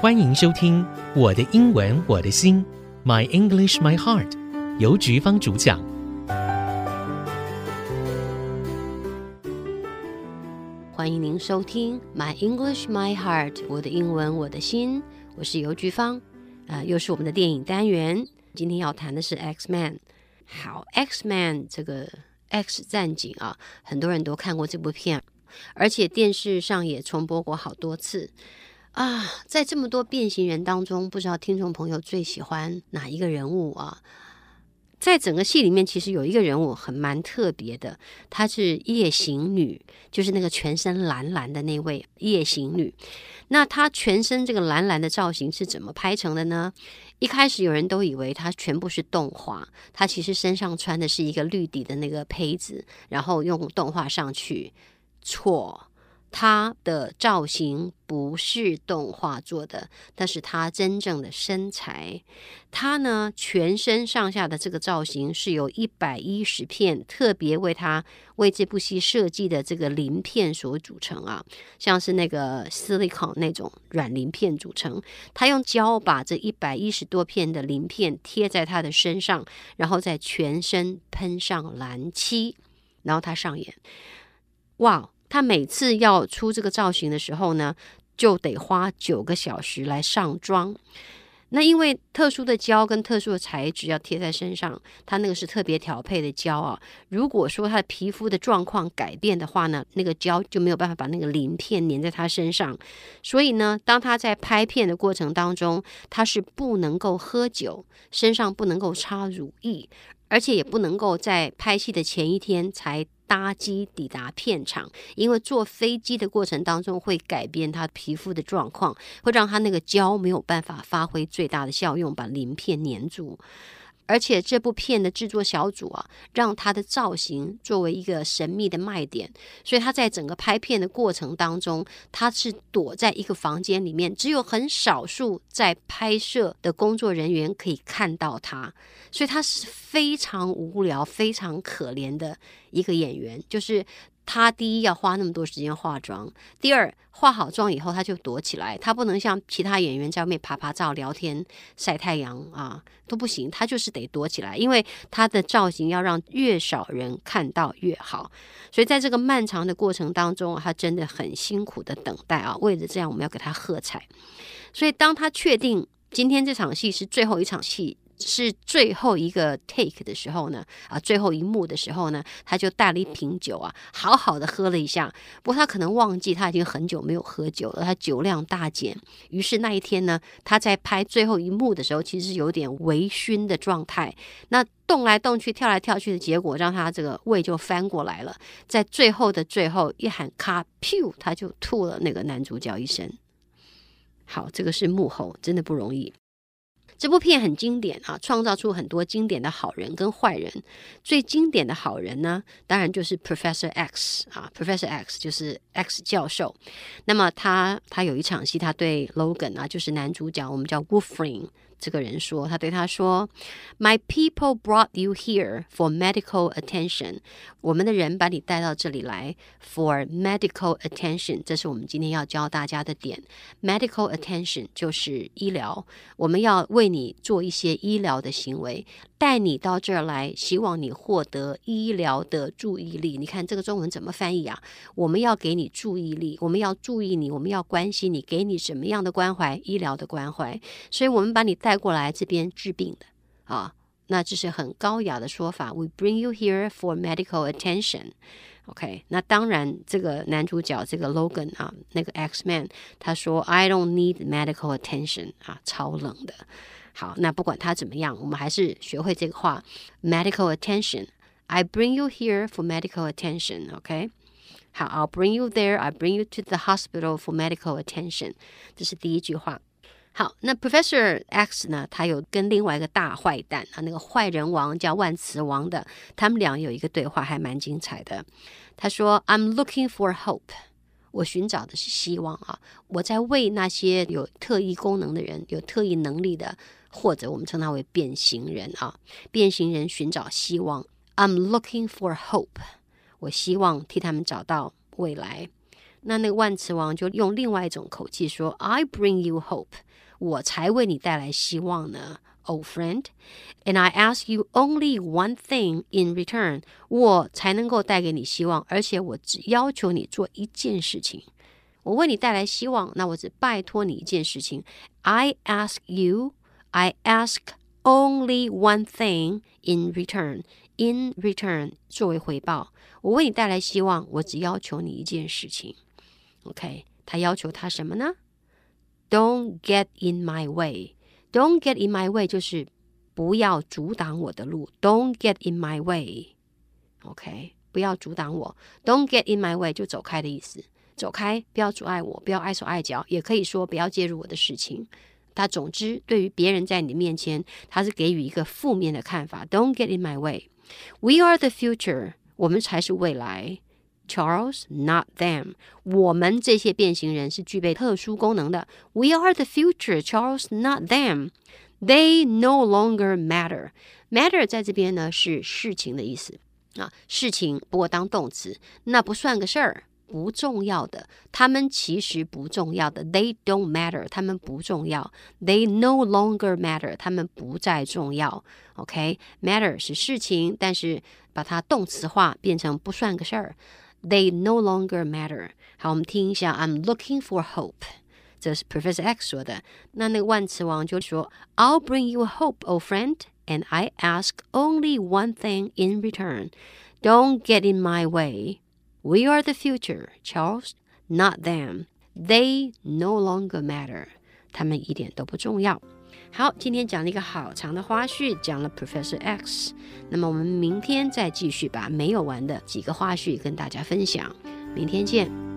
欢迎收听《我的英文我的心》，My English My Heart，由菊芳主讲。欢迎您收听《My English My Heart》，我的英文我的心，我是邮菊芳，啊、又是我们的电影单元。今天要谈的是 X Man。好，X Man 这个 X 战警啊，很多人都看过这部片，而且电视上也重播过好多次。啊，在这么多变形人当中，不知道听众朋友最喜欢哪一个人物啊？在整个戏里面，其实有一个人物很蛮特别的，她是夜行女，就是那个全身蓝蓝的那位夜行女。那她全身这个蓝蓝的造型是怎么拍成的呢？一开始有人都以为她全部是动画，她其实身上穿的是一个绿底的那个胚子，然后用动画上去，错。他的造型不是动画做的，但是他真正的身材，他呢全身上下的这个造型是由一百一十片特别为他为这部戏设计的这个鳞片所组成啊，像是那个 silicon 那种软鳞片组成。他用胶把这一百一十多片的鳞片贴在他的身上，然后在全身喷上蓝漆，然后他上演，哇！他每次要出这个造型的时候呢，就得花九个小时来上妆。那因为特殊的胶跟特殊的材质要贴在身上，他那个是特别调配的胶啊。如果说他的皮肤的状况改变的话呢，那个胶就没有办法把那个鳞片粘在他身上。所以呢，当他在拍片的过程当中，他是不能够喝酒，身上不能够擦乳液，而且也不能够在拍戏的前一天才。搭机抵达片场，因为坐飞机的过程当中会改变他皮肤的状况，会让他那个胶没有办法发挥最大的效用，把鳞片粘住。而且这部片的制作小组啊，让他的造型作为一个神秘的卖点，所以他在整个拍片的过程当中，他是躲在一个房间里面，只有很少数在拍摄的工作人员可以看到他，所以他是非常无聊、非常可怜的一个演员，就是。他第一要花那么多时间化妆，第二化好妆以后他就躲起来，他不能像其他演员在外面拍拍照、聊天、晒太阳啊都不行，他就是得躲起来，因为他的造型要让越少人看到越好。所以在这个漫长的过程当中，他真的很辛苦的等待啊，为了这样我们要给他喝彩。所以当他确定今天这场戏是最后一场戏。是最后一个 take 的时候呢，啊，最后一幕的时候呢，他就带了一瓶酒啊，好好的喝了一下。不过他可能忘记他已经很久没有喝酒了，他酒量大减。于是那一天呢，他在拍最后一幕的时候，其实有点微醺的状态。那动来动去、跳来跳去的结果，让他这个胃就翻过来了。在最后的最后一喊卡，噗，他就吐了那个男主角一身。好，这个是幕后，真的不容易。这部片很经典啊，创造出很多经典的好人跟坏人。最经典的好人呢，当然就是 Professor X 啊，Professor X 就是 X 教授。那么他他有一场戏，他对 Logan 啊，就是男主角，我们叫 Wolverine。这个人说，他对他说：“My people brought you here for medical attention。我们的人把你带到这里来 for medical attention。这是我们今天要教大家的点。Medical attention 就是医疗，我们要为你做一些医疗的行为。”带你到这儿来，希望你获得医疗的注意力。你看这个中文怎么翻译啊？我们要给你注意力，我们要注意你，我们要关心你，给你什么样的关怀？医疗的关怀。所以，我们把你带过来这边治病的啊。那这是很高雅的说法。We bring you here for medical attention. OK，那当然，这个男主角这个 Logan 啊，那个 X-Man，他说 I don't need medical attention 啊，超冷的。好，那不管他怎么样，我们还是学会这个话：medical attention。I bring you here for medical attention. OK，好，I'll bring you there. I bring you to the hospital for medical attention。这是第一句话。 好，那 Professor X 呢？他有跟另外一个大坏蛋啊，那个坏人王叫万磁王的，他们俩有一个对话，还蛮精彩的。他说：“I'm looking for hope。”我寻找的是希望啊！我在为那些有特异功能的人、有特异能力的。或者我们称他为变形人啊，变形人寻找希望。I'm looking for hope。我希望替他们找到未来。那那个万磁王就用另外一种口气说：“I bring you hope，我才为你带来希望呢，old friend，and I ask you only one thing in return，我才能够带给你希望，而且我只要求你做一件事情。我为你带来希望，那我只拜托你一件事情。I ask you，I ask only one thing in return。” In return，作为回报，我为你带来希望，我只要求你一件事情。OK，他要求他什么呢 ？Don't get in my way。Don't get in my way 就是不要阻挡我的路。Don't get in my way。OK，不要阻挡我。Don't get in my way 就走开的意思，走开，不要阻碍我，不要碍手碍脚，也可以说不要介入我的事情。他总之对于别人在你面前，他是给予一个负面的看法。Don't get in my way。We are the future，我们才是未来。Charles，not them，我们这些变形人是具备特殊功能的。We are the future，Charles，not them。They no longer matter。Matter 在这边呢是事情的意思啊，事情不过当动词，那不算个事儿。不重要的，他们其实不重要的。They don't matter，他们不重要。They no longer matter，他们不再重要。OK，matter 是事情，但是把它动词化变成不算个事儿。They no longer matter。好，我们听一下。I'm looking for hope。这是 Professor X 说的。那那个万磁王就说：I'll bring you hope, old friend, and I ask only one thing in return. Don't get in my way. We are the future, Charles, not them. They no longer matter. 他们一点都不重要。 好，今天讲了一个好长的花絮，讲了 Professor X。那么我们明天再继续把没有完的几个花絮跟大家分享。明天见。